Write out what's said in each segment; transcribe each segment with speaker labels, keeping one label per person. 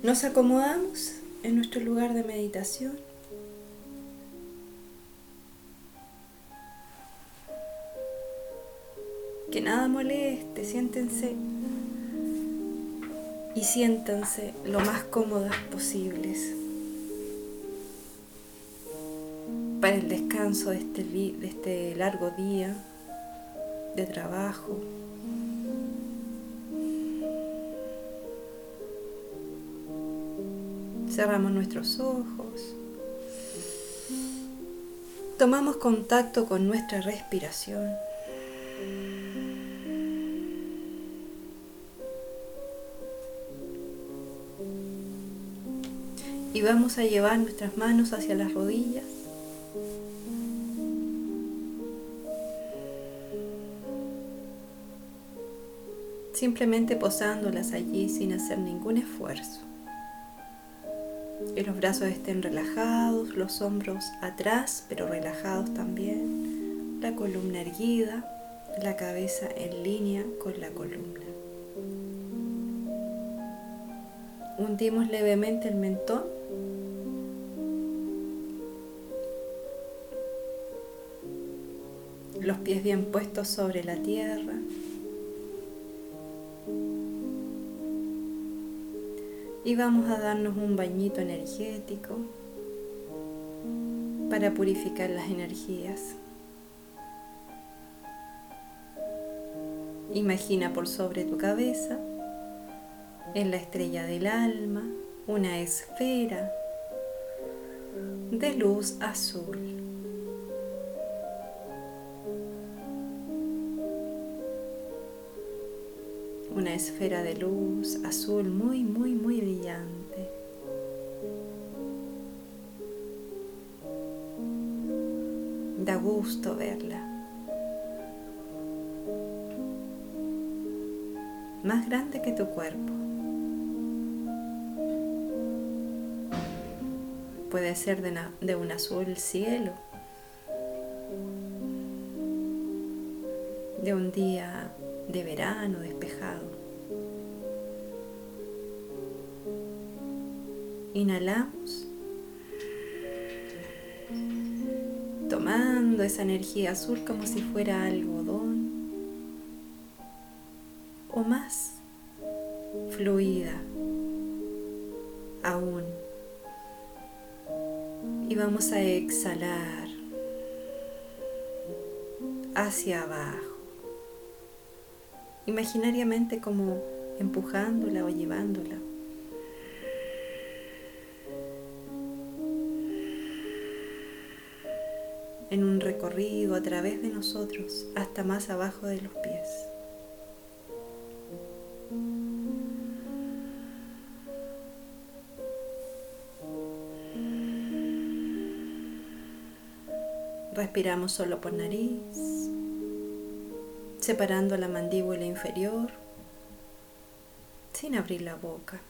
Speaker 1: Nos acomodamos en nuestro lugar de meditación. Que nada moleste, siéntense y siéntanse lo más cómodas posibles para el descanso de este, de este largo día de trabajo. Cerramos nuestros ojos. Tomamos contacto con nuestra respiración. Y vamos a llevar nuestras manos hacia las rodillas. Simplemente posándolas allí sin hacer ningún esfuerzo. Que los brazos estén relajados, los hombros atrás pero relajados también, la columna erguida, la cabeza en línea con la columna. Hundimos levemente el mentón los pies bien puestos sobre la tierra. Y vamos a darnos un bañito energético para purificar las energías. Imagina por sobre tu cabeza, en la estrella del alma, una esfera de luz azul. Una esfera de luz azul muy, muy, muy brillante. Da gusto verla. Más grande que tu cuerpo. Puede ser de, de un azul cielo. De un día de verano despejado. Inhalamos, tomando esa energía azul como si fuera algodón o más fluida aún. Y vamos a exhalar hacia abajo imaginariamente como empujándola o llevándola. En un recorrido a través de nosotros hasta más abajo de los pies. Respiramos solo por nariz separando la mandíbula inferior sin abrir la boca.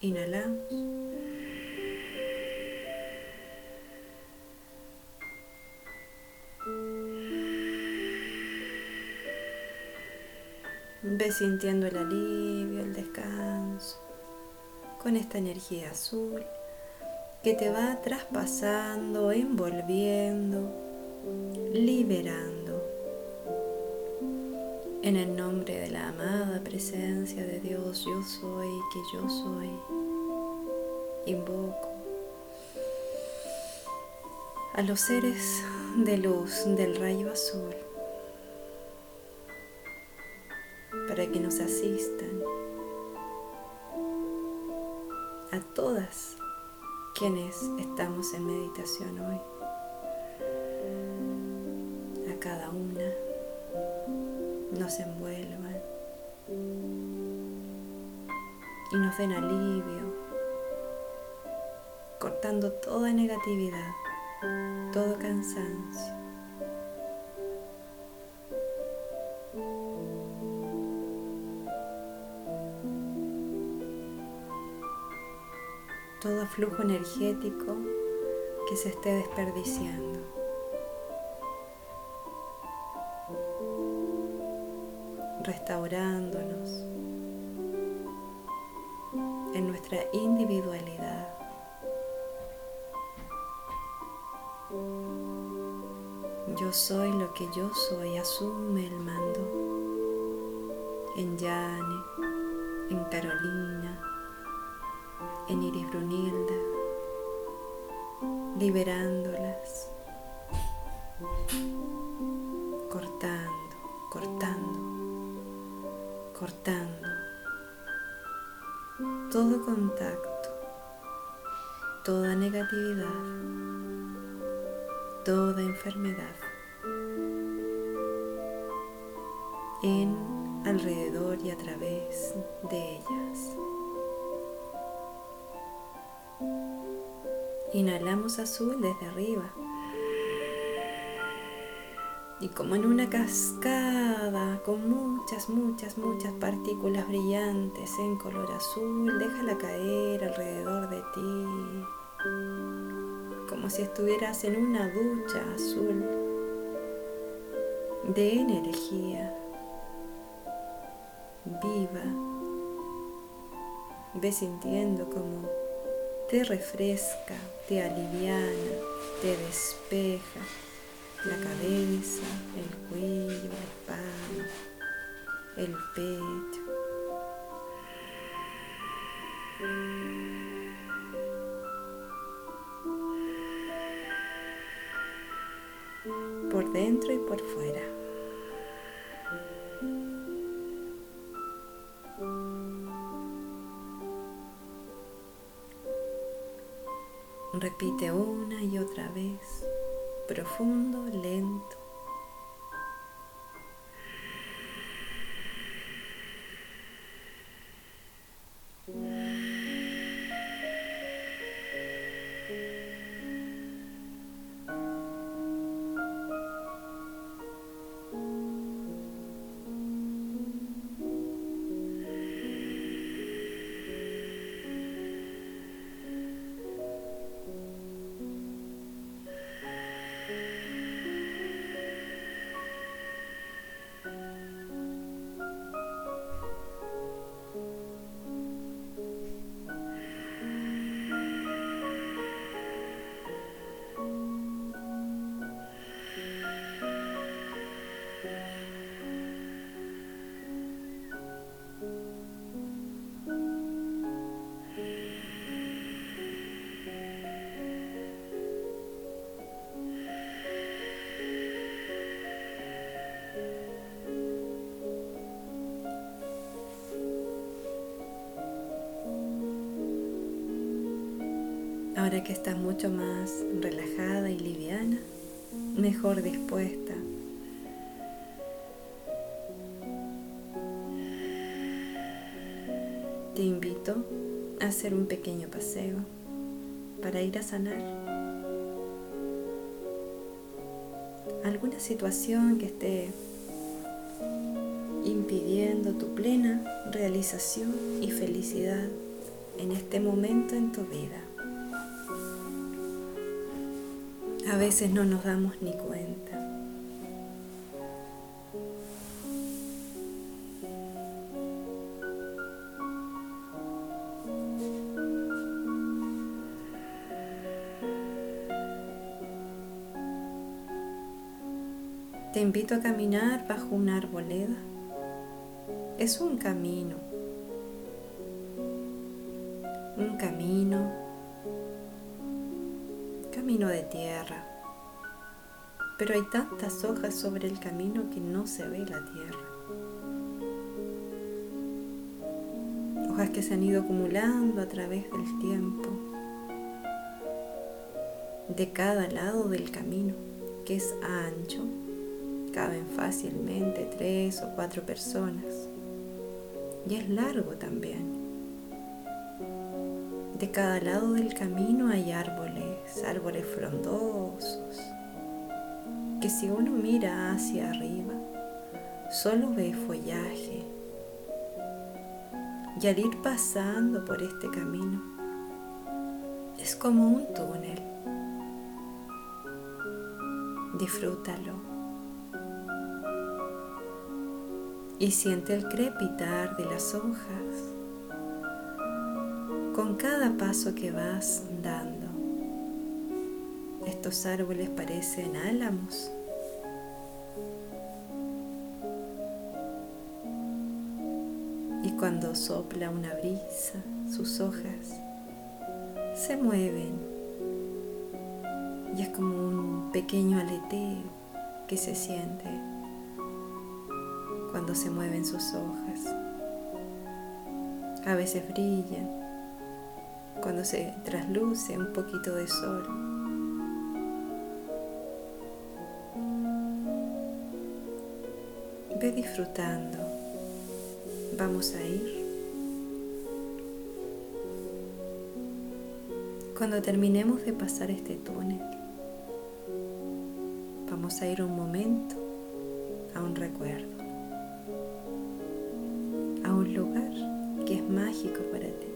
Speaker 1: Inhalamos. Sintiendo el alivio, el descanso, con esta energía azul que te va traspasando, envolviendo liberando. En el nombre de la amada presencia de Dios, yo soy que yo soy. Invoco a los seres de luz del rayo azul para que nos asistan a todas quienes estamos en meditación hoy. cada una nos envuelvan y nos den alivio, cortando toda negatividad, todo cansancio. Flujo energético que se esté desperdiciando. restaurándonos, en nuestra individualidad. Yo soy lo que yo soy, asume el mando. En Yane, en Carolina, en Brunilda, liberándolas, cortando, cortando, cortando todo contacto, toda negatividad, toda enfermedad en, alrededor y a través de ellas. Inhalamos azul desde arriba. Y como en una cascada con muchas, muchas, muchas partículas brillantes en color azul, déjala caer alrededor de ti, como si estuvieras en una ducha azul de energía viva. Ve sintiendo como te refresca, te aliviana, te despeja la cabeza, el cuello, la espalda, el pecho. Por dentro y por fuera. Repite una y otra vez, profundo, lento. Ahora que estás mucho más relajada y liviana, mejor dispuesta. Te invito a hacer un pequeño paseo para ir a sanar alguna situación que esté impidiendo tu plena realización y felicidad en este momento en tu vida. A veces no nos damos ni cuenta. Te invito a caminar bajo una arboleda. Es un camino. Un camino camino de tierra, pero hay tantas hojas sobre el camino que no se ve la tierra. Hojas que se han ido acumulando a través del tiempo, de cada lado del camino, que es ancho, caben fácilmente tres o cuatro personas, y es largo también de cada lado del camino hay árboles, árboles frondosos, que si uno mira hacia arriba, solo ve follaje. Y al ir pasando por este camino, es como un túnel. Disfrútalo. Y siente el crepitar de las hojas Con cada paso que vas dando, estos árboles parecen álamos. Y cuando sopla una brisa, sus hojas se mueven y es como un pequeño aleteo que se siente cuando se mueven sus hojas. A veces brillan cuando se trasluce un poquito de sol. Disfrutando. Vamos a ir Cuando terminemos de pasar este túnel, vamos a ir un momento a un recuerdo, a un lugar que es mágico para ti,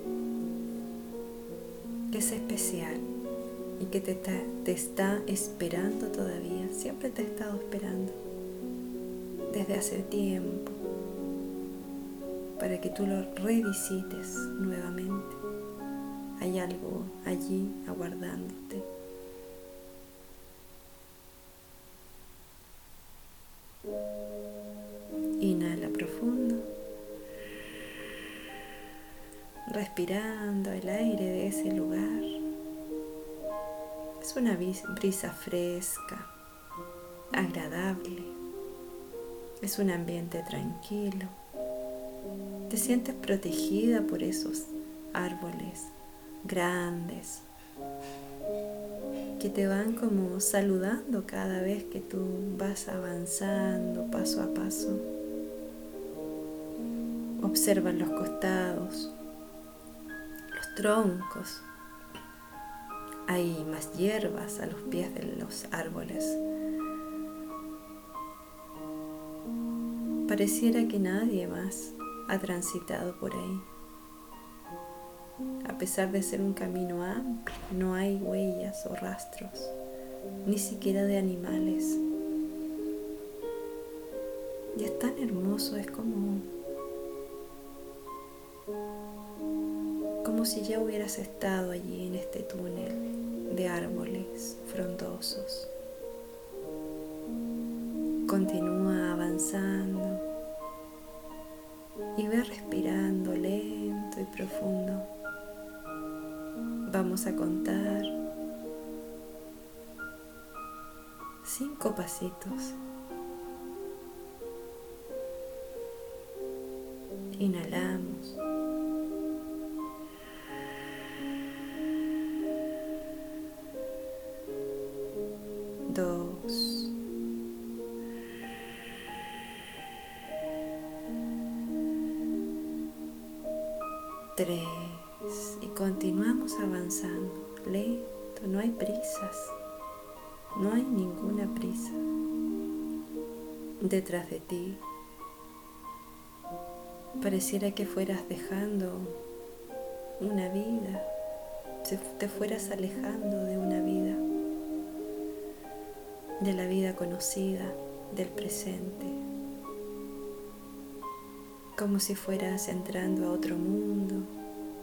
Speaker 1: que es especial y que te te está esperando todavía, siempre te ha estado esperando desde hace tiempo para que tú lo revisites nuevamente hay algo allí aguardándote. Inhala profundo, respirando el aire de ese lugar. Es una brisa fresca, agradable. Es un ambiente tranquilo. Te sientes protegida por esos árboles grandes que te van como saludando cada vez que tú vas avanzando paso a paso. Observa los costados, los troncos. Hay más hierbas a los pies de los árboles. Pareciera que nadie más ha transitado por ahí. A pesar de ser un camino amplio, no hay huellas o rastros, ni siquiera de animales. Y es tan hermoso, es como como si ya hubieras estado allí en este túnel de árboles frondosos. Continúa avanzando y ve respirando lento y profundo. Vamos a contar cinco pasitos. Inhalamos. No hay prisas, no hay ninguna prisa. Detrás de ti pareciera que fueras dejando una vida, te fueras alejando de una vida, de la vida conocida, del presente, como si fueras entrando a otro mundo,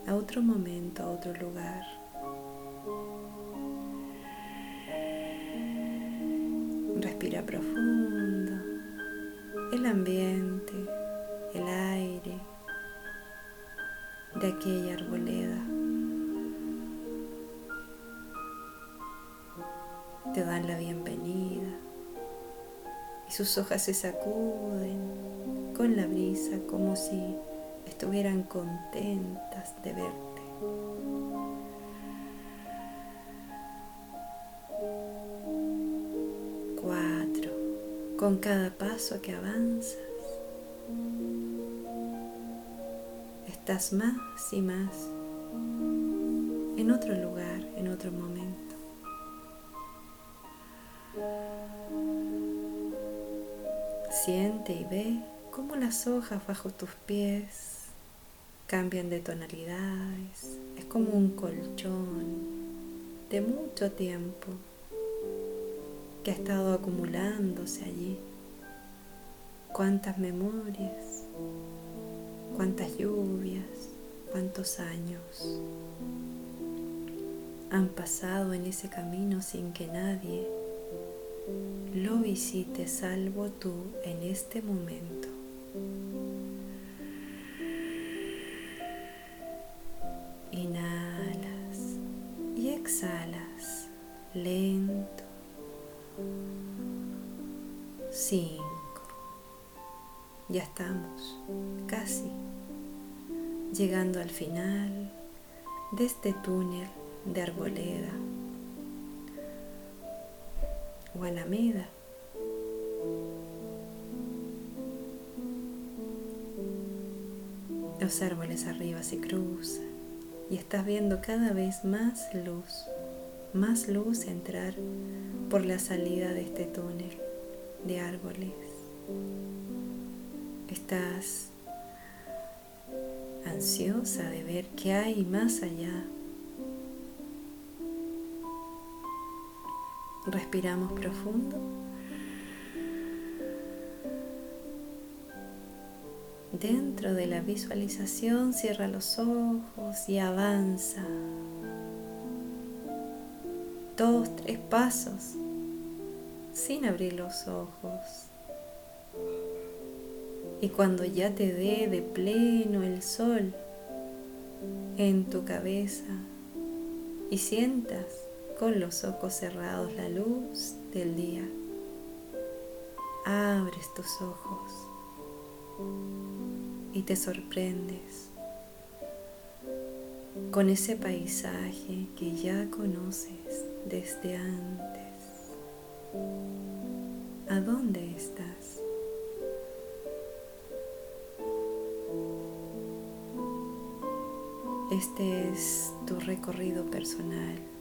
Speaker 1: a otro momento, a otro lugar. Profundo. El ambiente, el aire de aquella arboleda te dan la bienvenida y sus hojas se sacuden con la brisa como si estuvieran contentas de verte. Con cada paso que avanzas, estás más y más en otro lugar, en otro momento. Siente y ve cómo las hojas bajo tus pies cambian de tonalidades, es como un colchón de mucho tiempo que ha estado acumulándose allí. Cuántas memorias, cuántas lluvias, cuántos años han pasado en ese camino sin que nadie lo visite salvo tú en este momento. Ya estamos casi llegando al final de este túnel de arboleda o alameda. Los árboles arriba se cruzan y estás viendo cada vez más luz, más luz entrar por la salida de este túnel de árboles. Estás ansiosa de ver qué hay más allá Respiramos profundo. Dentro de la visualización cierra los ojos y avanza. Dos, tres pasos sin abrir los ojos. Y cuando ya te dé de pleno el sol en tu cabeza y sientas con los ojos cerrados la luz del día. Abres tus ojos y te sorprendes con ese paisaje que ya conoces desde antes. ¿A dónde estás? Este es tu recorrido personal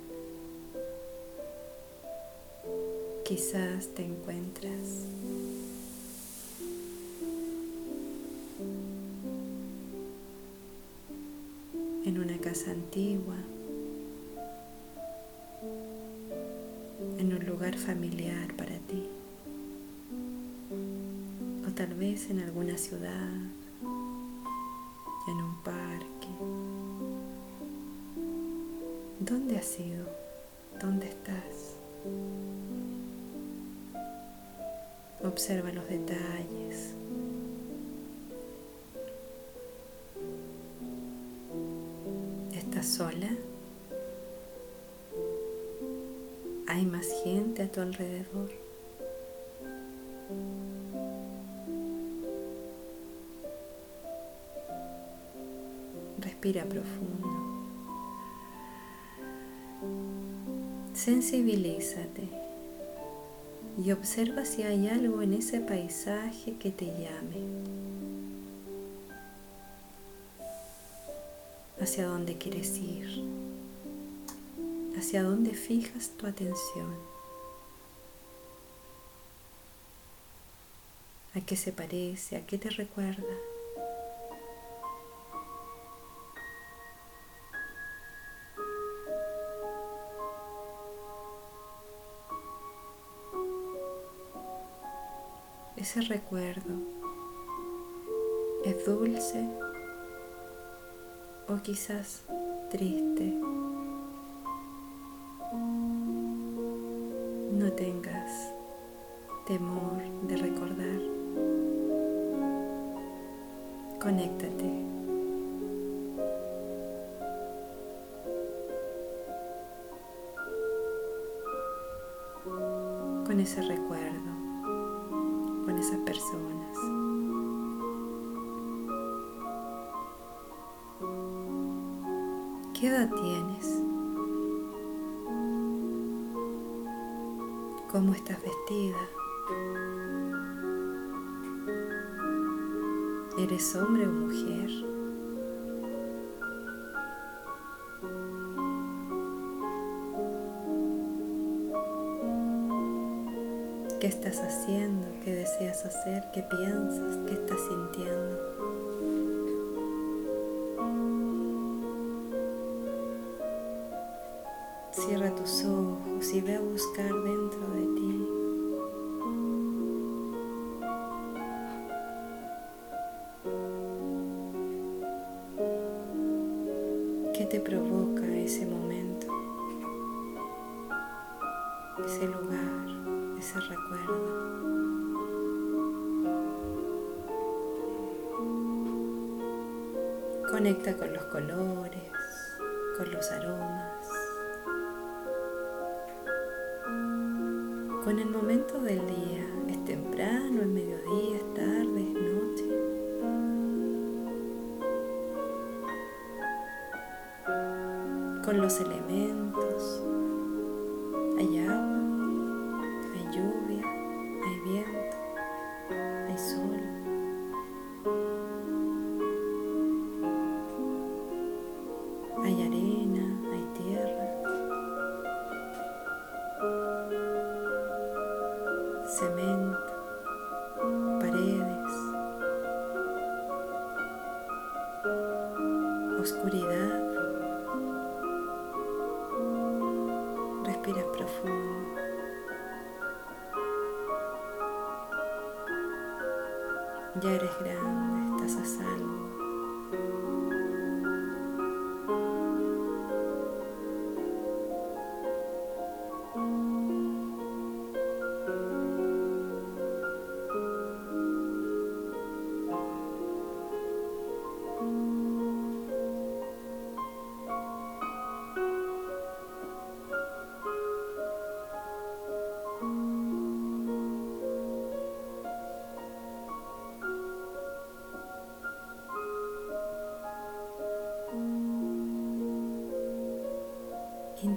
Speaker 1: quizás te encuentras. En una casa antigua, en un lugar familiar para ti, o tal vez en alguna ciudad, ¿Dónde has ido? ¿Dónde estás? Observa los detalles. ¿Estás sola? ¿Hay más gente a tu alrededor? Respira profundo. Sensibilízate y observa si hay algo en ese paisaje que te llame. Hacia dónde quieres ir. Hacia dónde fijas tu atención. ¿A qué se parece? ¿A qué te recuerda? Recuerdo es dulce o quizás triste. ¿Qué edad tienes? ¿Cómo estás vestida? ¿Eres hombre o mujer? ¿Qué estás haciendo? ¿Qué deseas hacer? ¿Qué piensas? ¿Qué estás sintiendo? Elementos. Hay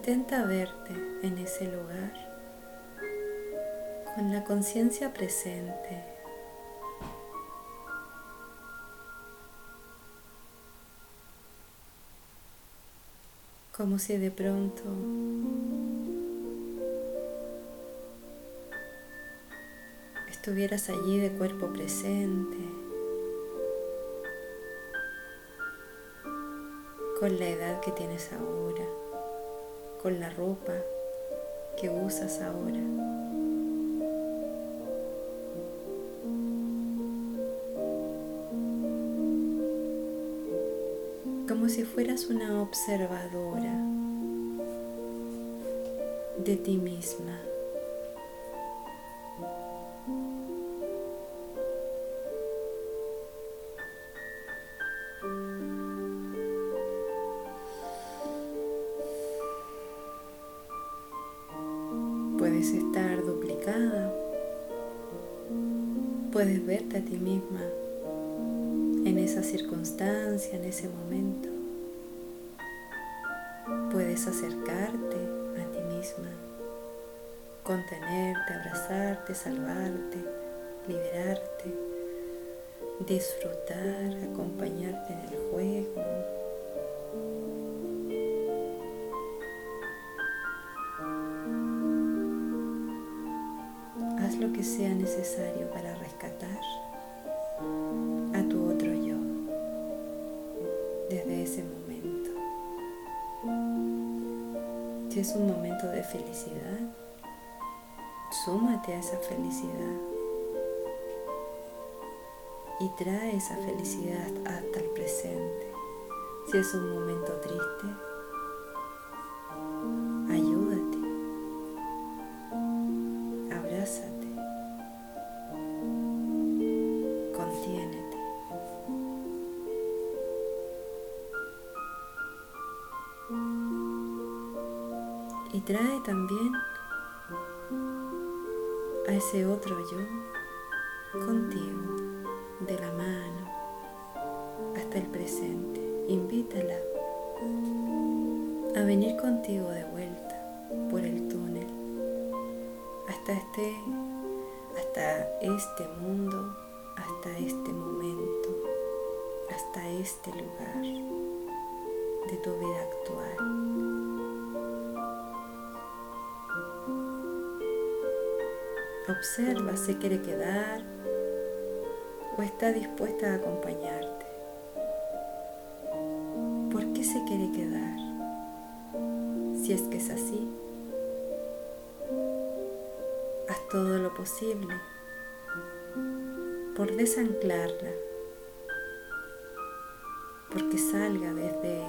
Speaker 1: Intenta verte en ese lugar con la conciencia presente. Como si de pronto estuvieras allí de cuerpo presente, con la edad que tienes ahora con la ropa que usas ahora. Como si fueras una observadora de ti misma. Puedes acercarte a ti misma, contenerte, abrazarte, salvarte, liberarte, disfrutar, acompañarte en el juego. Haz lo que sea necesario para rescatar es un momento de felicidad, súmate a esa felicidad y trae esa felicidad hasta el presente. Si es un momento triste, trae también a ese otro yo contigo, de la mano, hasta el presente. Invítala a venir contigo de vuelta por el túnel, hasta este, hasta este mundo, hasta este momento, hasta este lugar de tu vida actual. Observa si quiere quedar o está dispuesta a acompañarte. ¿Por qué se quiere quedar? Si es que es así, haz todo lo posible por desanclarla, porque salga desde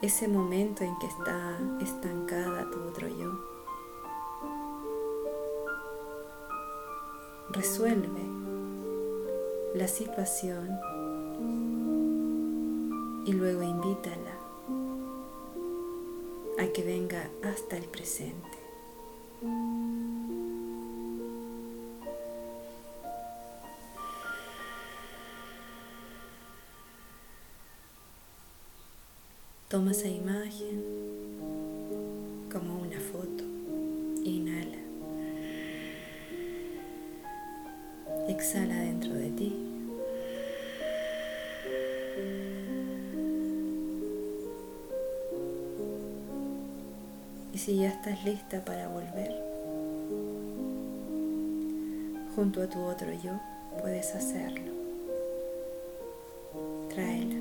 Speaker 1: ese momento en que está estancada tu otro yo. Resuelve la situación y luego invítala a que venga hasta el presente. Si ya estás lista para volver, junto a tu otro yo, puedes hacerlo. Tráela.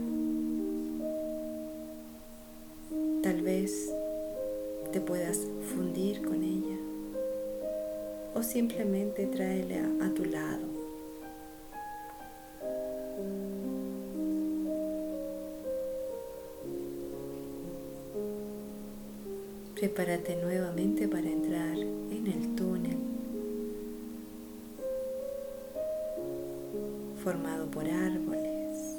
Speaker 1: Tal vez te puedas fundir con ella o simplemente tráela a tu lado. Prepárate nuevamente para entrar en el túnel formado por árboles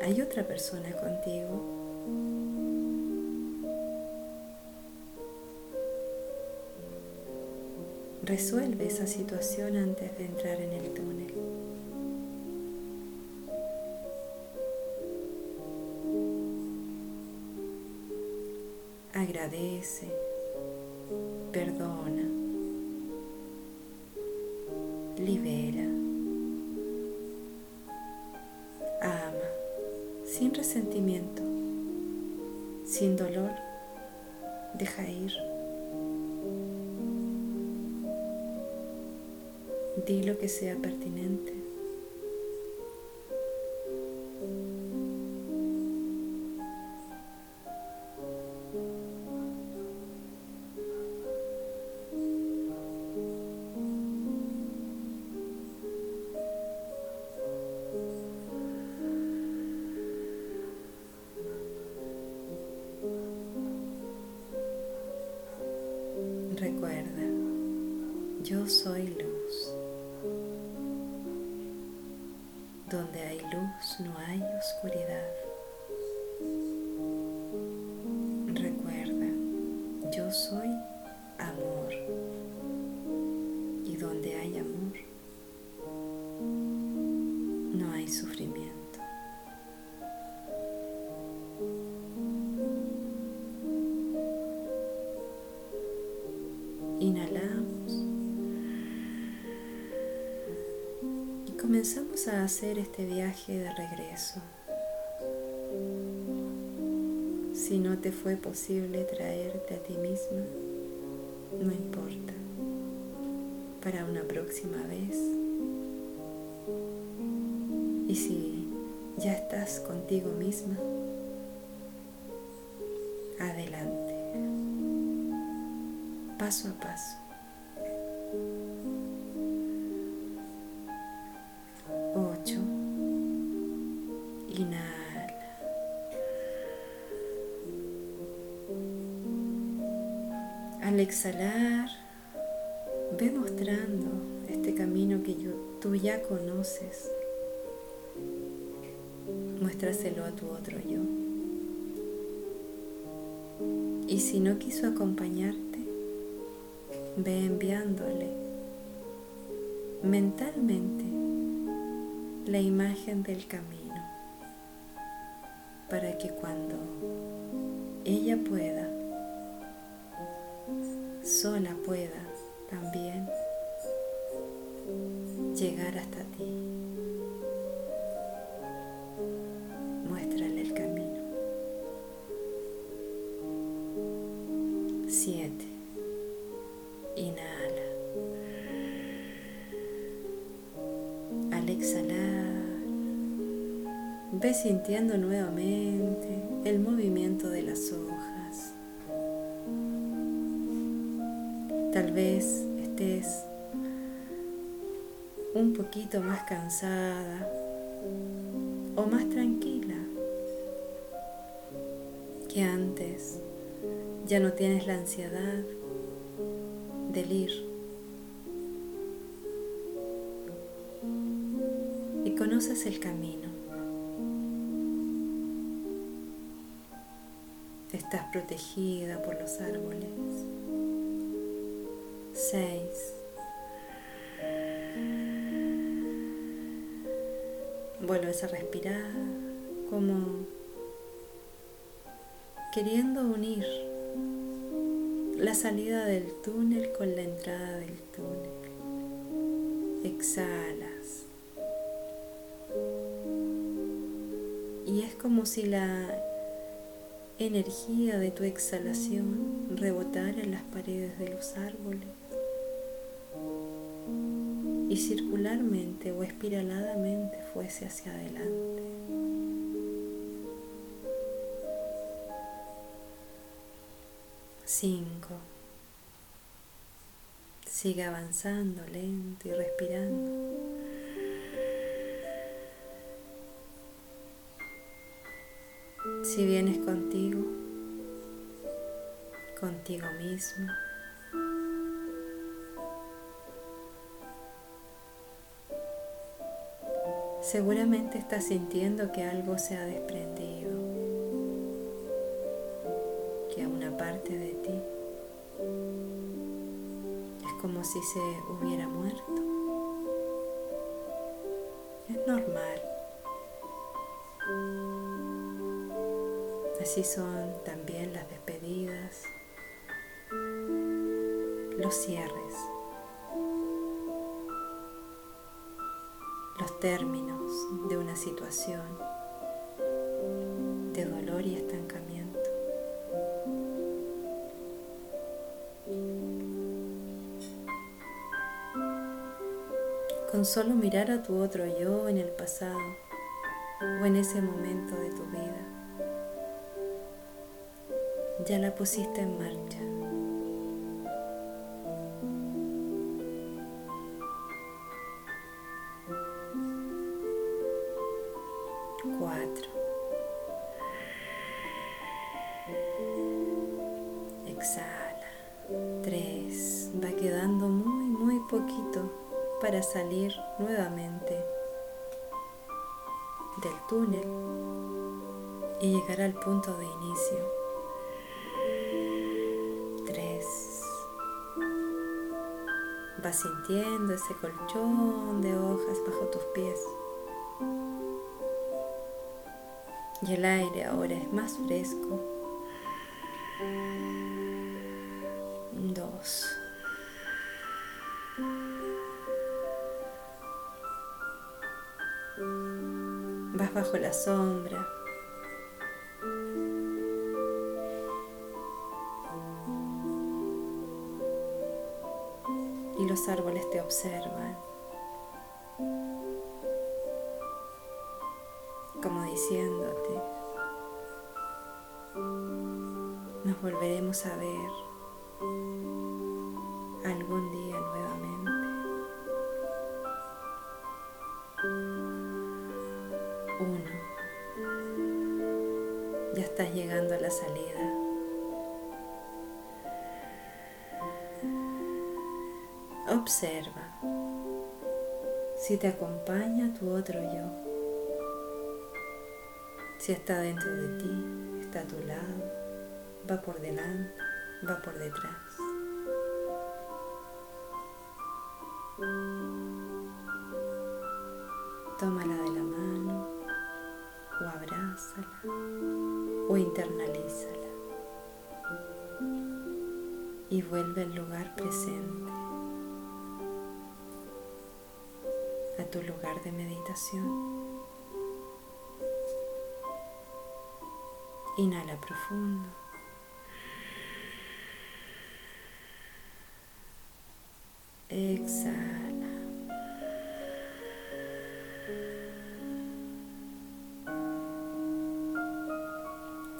Speaker 1: hay otra persona contigo. Resuelve esa situación antes de entrar en el túnel. Agradece, perdona, libera. sin resentimiento, sin dolor, deja ir. Di lo que sea pertinente. Comenzamos a hacer este viaje de regreso. Si no te fue posible traerte a ti misma, no importa. Para una próxima vez. Y si ya estás contigo misma, adelante paso a paso. Exhalar, ve mostrando este camino que tú ya conoces. Muéstraselo a tu otro yo. Y si no quiso acompañarte, ve enviándole mentalmente la imagen del camino para que cuando ella pueda, sola pueda también llegar hasta ti. Muéstrale el camino. Siete. Inhala. Al exhalar, ve sintiendo nuevamente el movimiento de las hojas. Tal vez estés un poquito más cansada o más tranquila que antes. Ya no tienes la ansiedad del ir. Y conoces el camino. Estás protegida por los árboles. Vuelves a respirar como queriendo unir la salida del túnel con la entrada del túnel. Exhalas. Y es como si la energía de tu exhalación rebotara en las paredes de los árboles y circularmente o espiraladamente fuese hacia adelante. Cinco. Sigue avanzando lento y respirando. Si vienes contigo, contigo mismo, seguramente estás sintiendo que algo se ha desprendido, que una parte de ti es como si se hubiera muerto. Es normal. Así son también las despedidas, los cierres. Términos de una situación de dolor y estancamiento. Con solo mirar a tu otro yo en el pasado o en ese momento de tu vida, ya la pusiste en marcha. Sintiendo ese colchón de hojas bajo tus pies. Y el aire ahora es más fresco. Dos. Vas bajo la sombra. Los árboles te observan. Como diciéndote, nos volveremos a ver algún día nuevamente. Uno. Ya estás llegando a la salida. Observa si te acompaña tu otro yo. Si está dentro de ti, está a tu lado, va por delante, va por detrás. Inhala profundo. Exhala.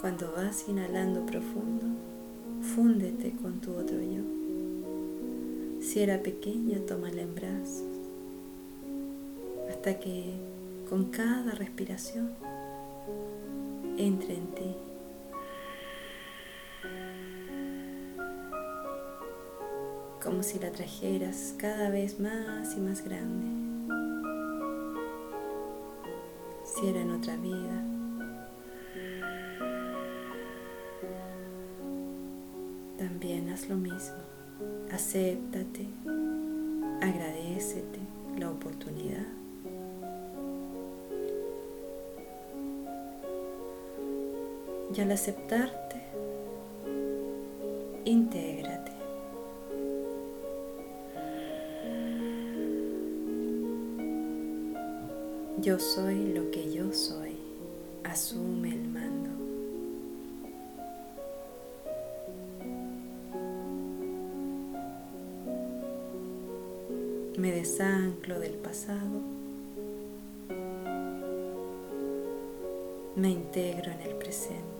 Speaker 1: Cuando vas inhalando profundo, fúndete con tu otro yo. Si era pequeña, tómala en brazos. hasta que con cada respiración entre en ti. Como si la trajeras cada vez más y más grande. Si era en otra vida. También haz lo mismo. Acéptate, agradecete la oportunidad. Y al aceptarte, intégrate. Yo soy lo que yo soy. Asume el mando. Me desanclo del pasado. Me integro en el presente.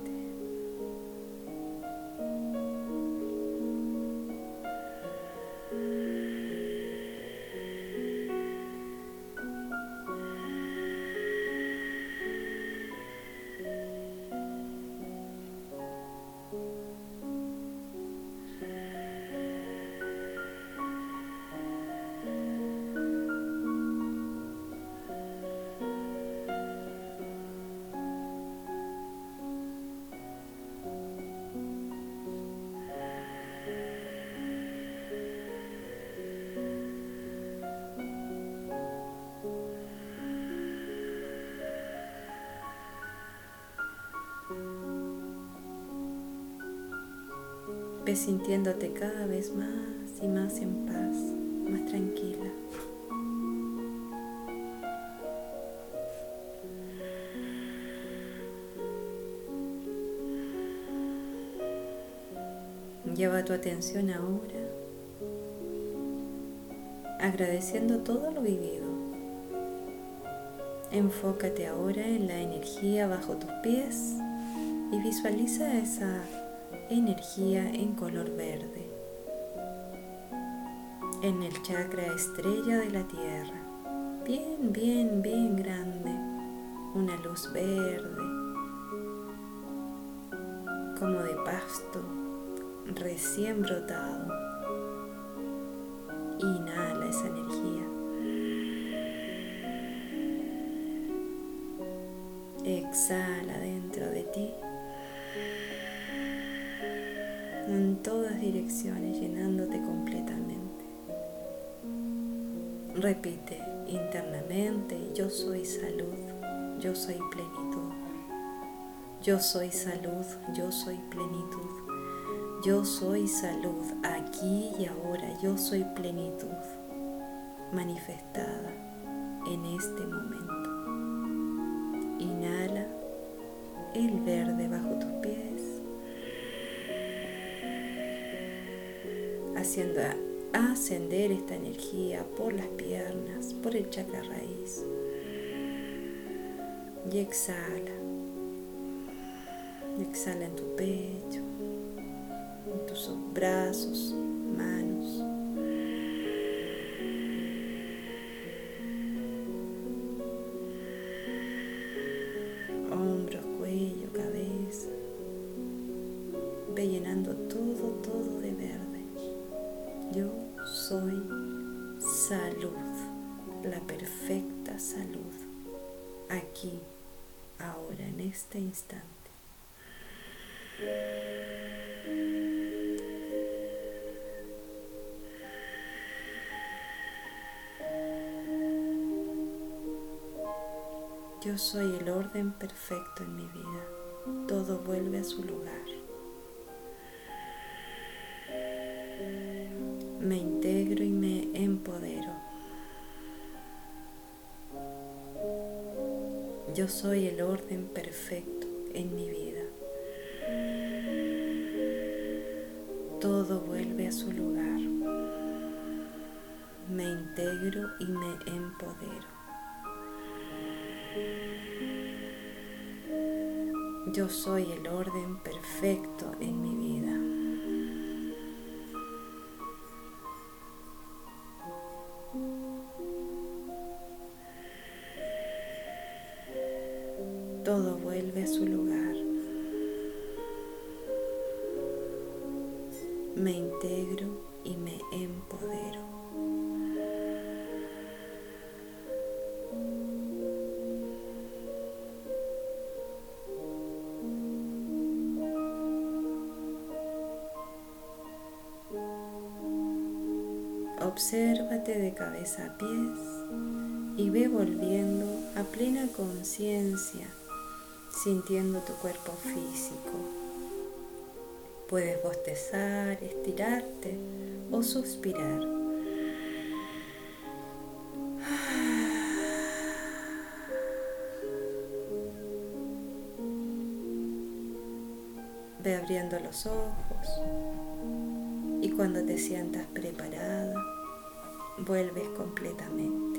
Speaker 1: Sintiéndote cada vez más y más en paz, más tranquila. Lleva tu atención ahora, agradeciendo todo lo vivido. Enfócate ahora en la energía bajo tus pies y visualiza esa energía en color verde, en el chakra estrella de la tierra, bien, bien, bien grande, una luz verde, como de pasto. Recién brotado. Inhala esa energía. Exhala dentro de ti en todas direcciones, llenándote completamente. Repite internamente, yo soy salud, yo soy plenitud. Yo soy salud, yo soy plenitud. Yo soy salud aquí y ahora, yo soy plenitud manifestada en este momento. Inhala el verde haciendo ascender esta energía por las piernas, por el chakra raíz. Y exhala. Exhala en tu pecho, en tus brazos, Yo soy el orden perfecto en mi vida. Todo vuelve a su lugar. me integro y me empodero. Yo soy el orden perfecto en mi vida. Todo vuelve a su lugar. Me integro y me empodero. Yo soy el orden perfecto en mi vida. Cabeza a pies y ve volviendo a plena conciencia, sintiendo tu cuerpo físico. Puedes bostezar, estirarte o suspirar. Ve abriendo los ojos y cuando te sientas preparada, vuelves completamente.